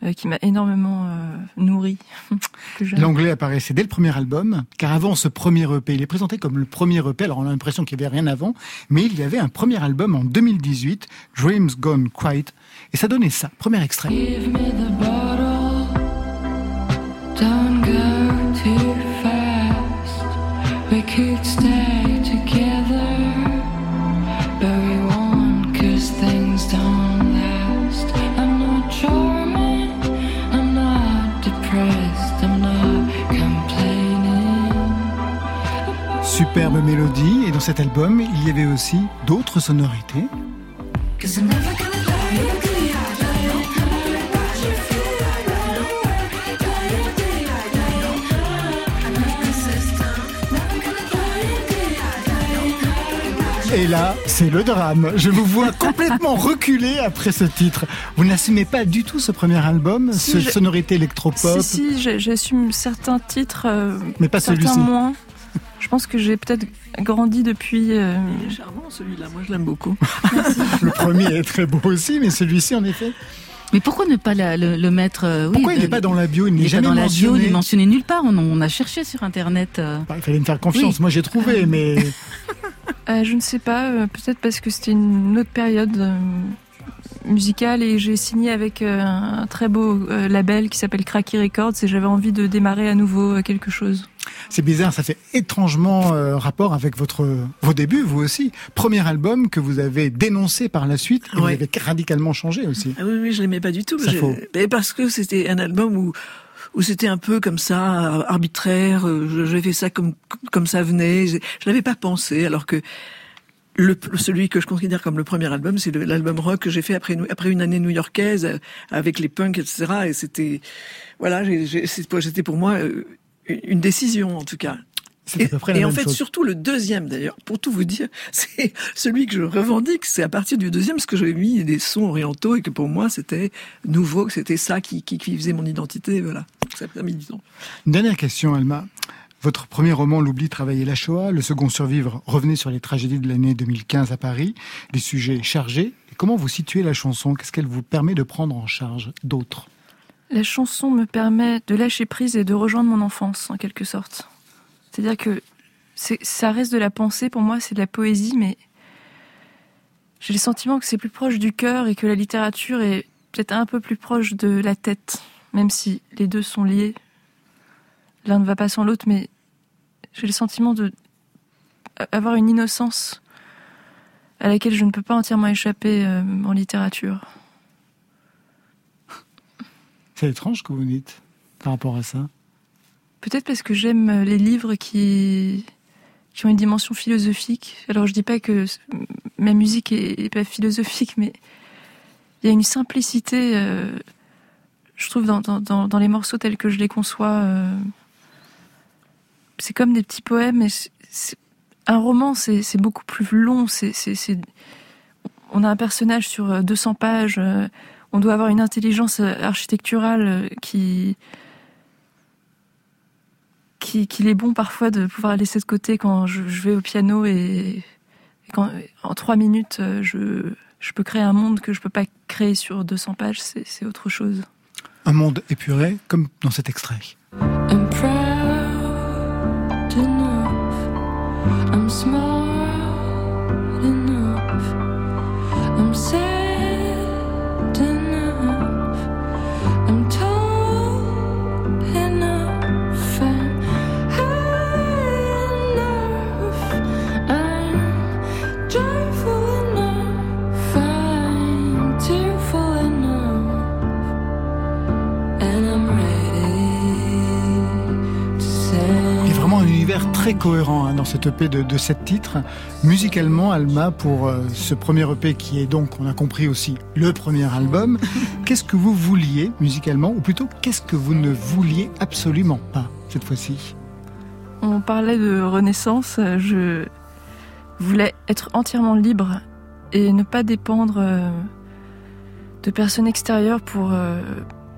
euh, qui m'a énormément euh, nourri. [LAUGHS] L'anglais apparaissait dès le premier album, car avant ce premier EP, il est présenté comme le premier EP, alors on a l'impression qu'il n'y avait rien avant, mais il y avait un premier album en 2018, Dreams Gone Quiet, et ça donnait ça, premier extrait. Give me the bottle. Superbe mélodie, et dans cet album, il y avait aussi d'autres sonorités. Et là, c'est le drame. Je vous vois [LAUGHS] complètement reculer après ce titre. Vous n'assumez pas du tout ce premier album, Si, ce je- sonorité électropop. Si, si, j'assume certains titres, euh, Mais pas certains celui-ci. Je pense que j'ai peut-être grandi depuis. euh, Il est charmant celui-là, moi je l'aime beaucoup. [LAUGHS] Le premier est très beau aussi, mais celui-ci, en effet. Mais pourquoi ne pas la- le, le mettre euh, oui, Pourquoi il n'est pas dans la bio? Il n'est pas jamais dans la bio, mentionné. il n'est mentionné nulle part. On, on a cherché sur Internet. euh. Bah, il fallait me faire confiance. Oui. Moi, j'ai trouvé, mais [LAUGHS] Euh, je ne sais pas, euh, peut-être parce que c'était une autre période euh, musicale et j'ai signé avec euh, un très beau euh, label qui s'appelle Cracky Records et j'avais envie de démarrer à nouveau euh, quelque chose. C'est bizarre. Ça fait étrangement euh, rapport avec votre vos débuts, vous aussi. Premier album que vous avez dénoncé par la suite et vous Ouais. avez radicalement changé aussi. Ah oui, oui, je l'aimais pas du tout. Ça mais parce que c'était un album où où c'était un peu comme ça, arbitraire. euh, J'avais fait ça comme comme ça venait. Je, je l'avais pas pensé, alors que le, celui que je considère comme le premier album, c'est l'album rock que j'ai fait après après une année new-yorkaise euh, avec les punks, etc. Et c'était voilà, c'était pour moi euh, une décision en tout cas. Et, en fait, chose. surtout le deuxième d'ailleurs, pour tout vous dire, [LAUGHS] c'est celui que je revendique. C'est à partir du deuxième parce que j'avais mis des sons orientaux et que pour moi c'était nouveau, que c'était ça qui, qui, qui faisait mon identité. Voilà, ça a mis du temps. Une dernière question, Alma. Votre premier roman, L'oubli, travailler la Shoah. Le second, Survivre, revenez sur les tragédies de l'année 2015 à Paris. Des sujets chargés. Et comment vous situez la chanson? Qu'est-ce qu'elle vous permet de prendre en charge d'autres? La chanson me permet de lâcher prise et de rejoindre mon enfance en quelque sorte. C'est-à-dire que ça reste de la pensée pour moi, c'est de la poésie, mais j'ai le sentiment que c'est plus proche du cœur et que la littérature est peut-être un peu plus proche de la tête, même si les deux sont liés. L'un ne va pas sans l'autre, mais j'ai le sentiment de avoir une innocence à laquelle je ne peux pas entièrement échapper euh, en littérature. C'est étrange que vous dites par rapport à ça. Peut-être parce que j'aime les livres qui, qui ont une dimension philosophique. Alors je dis pas que ma musique est, pas philosophique, mais il y a une simplicité, euh, je trouve, dans, dans, les morceaux tels que je les conçois. euh, c'est comme des petits poèmes. Et un roman, c'est beaucoup plus long. C'est on a un personnage sur euh, 200 pages. euh, on doit avoir une intelligence euh, architecturale euh, qui qui- qu'il est bon parfois de pouvoir laisser de côté quand je, je vais au piano et, et quand en trois minutes euh, je, je peux créer un monde que je peux pas créer sur 200 pages, c'est c'est autre chose. Un monde épuré, comme dans cet extrait. I'm proud enough. I'm smart très cohérent hein, dans cette EP de, de sept titres. Musicalement, Alma, pour euh, ce premier EP qui est donc, on a compris aussi, le premier album, [LAUGHS] qu'est-ce que vous vouliez musicalement, ou plutôt qu'est-ce que vous ne vouliez absolument pas cette fois-ci? On parlait de renaissance, euh, je voulais être entièrement libre et ne pas dépendre euh, de personnes extérieures pour, euh,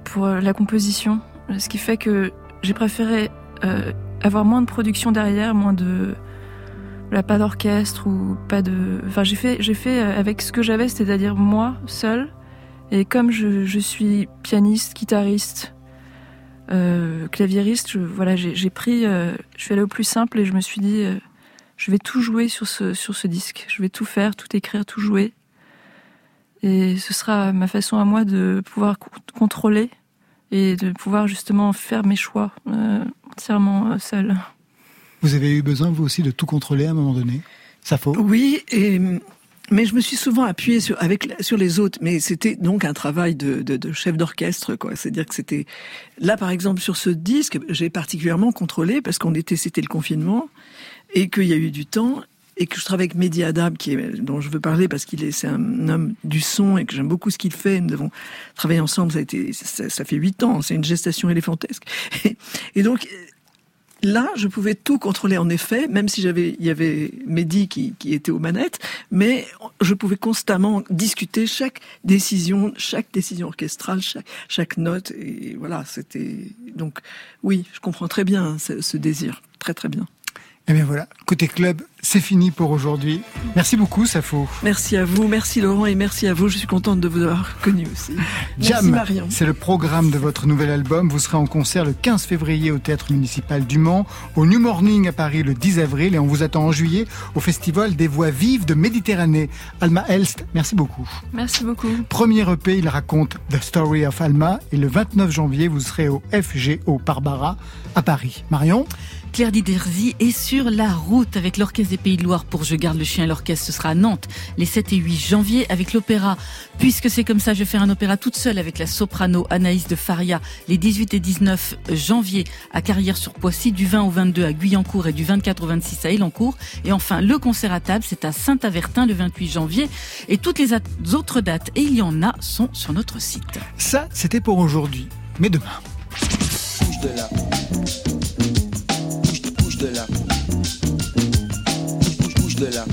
pour la composition. Ce qui fait que j'ai préféré euh, avoir moins de production derrière, moins de pas d'orchestre ou pas de. Enfin, j'ai fait, j'ai fait euh, avec ce que j'avais, c'est-à-dire moi seule. Et comme je, je suis pianiste, guitariste, euh, claviériste, je- voilà, j'ai pris, euh, je suis allée au plus simple et je me suis dit, je vais tout jouer sur ce sur ce disque. Je vais tout faire, tout écrire, tout jouer. Et ce sera ma façon à moi de pouvoir co- contrôler et de pouvoir justement faire mes choix entièrement euh, seule. Vous avez eu besoin, vous aussi, de tout contrôler à un moment donné? Ça faut? Oui, et, mais je me suis souvent appuyée sur, avec, sur les autres, mais c'était donc un travail de, de, de chef d'orchestre, quoi. C'est-à-dire que c'était, là, par exemple, sur ce disque, j'ai particulièrement contrôlé parce qu'on était, c'était le confinement et qu'il y a eu du temps et que je travaille avec Mehdi Adab, dont je veux parler parce qu'il est, un homme du son et que j'aime beaucoup ce qu'il fait. Nous avons travaillé ensemble, ça a été, ça, fait huit ans, c'est une gestation éléphantesque. Et, donc, Là, je pouvais tout contrôler en effet, même si j'avais, il y avait Mehdi qui, était aux manettes, mais je pouvais constamment discuter chaque décision, chaque décision orchestrale, chaque, note, et voilà, c'était donc oui, je comprends très bien hein, ce désir, très très bien. Et bien voilà, côté club, c'est fini pour aujourd'hui. Merci beaucoup, Safo. Merci à vous, merci Laurent et merci à vous. Je suis contente de vous avoir connu aussi. Merci Jam, Marion. c'est le programme de votre nouvel album. Vous serez en concert le 15 février au Théâtre municipal du Mans, au New Morning à Paris le 10 avril et on vous attend en juillet au Festival des voix vives de Méditerranée. Alma Elst, merci beaucoup. Merci beaucoup. Premier EP, il raconte The Story of Alma et le 29 janvier, vous serez au FGO Barbara à Paris. Marion? Claire Diderzi est sur la route avec l'Orchestre des Pays de Loire pour Je garde le chien. L'orchestre ce sera à Nantes les 7 et 8 janvier avec l'opéra. Puisque c'est comme ça, je vais faire un opéra toute seule avec la soprano Anaïs de Faria les 18 et 19 janvier à Carrière-sur-Poissy, du 20 au 22 à Guyancourt et du 24 au 26 à Elancourt. Et enfin, le concert à table, c'est à Saint-Avertin le 28 janvier. Et toutes les autres dates, et il y en a, sont sur notre site. Ça, c'était pour aujourd'hui. Mais demain. Bouge de là. Bouge, de là. Bouge, de là.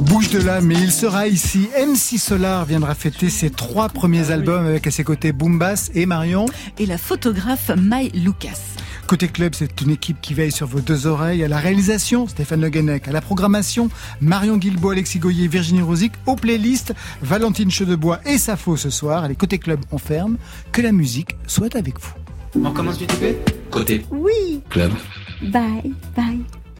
Bouge de là, mais il sera ici. MC Solar viendra fêter ses trois premiers albums avec à ses côtés Boombas et Marion. Et la photographe Mai Lucas. Côté club, c'est une équipe qui veille sur vos deux oreilles. À la réalisation, Stéphane Le Guenec. À la programmation, Marion Guilbault, Alexis Goyer, Virginie Rosic. Aux playlists, Valentine Chedebois et Safo ce soir. Allez, côté club, on ferme. Que la musique soit avec vous. On commence du TP Côté Oui. club. Bye, bye.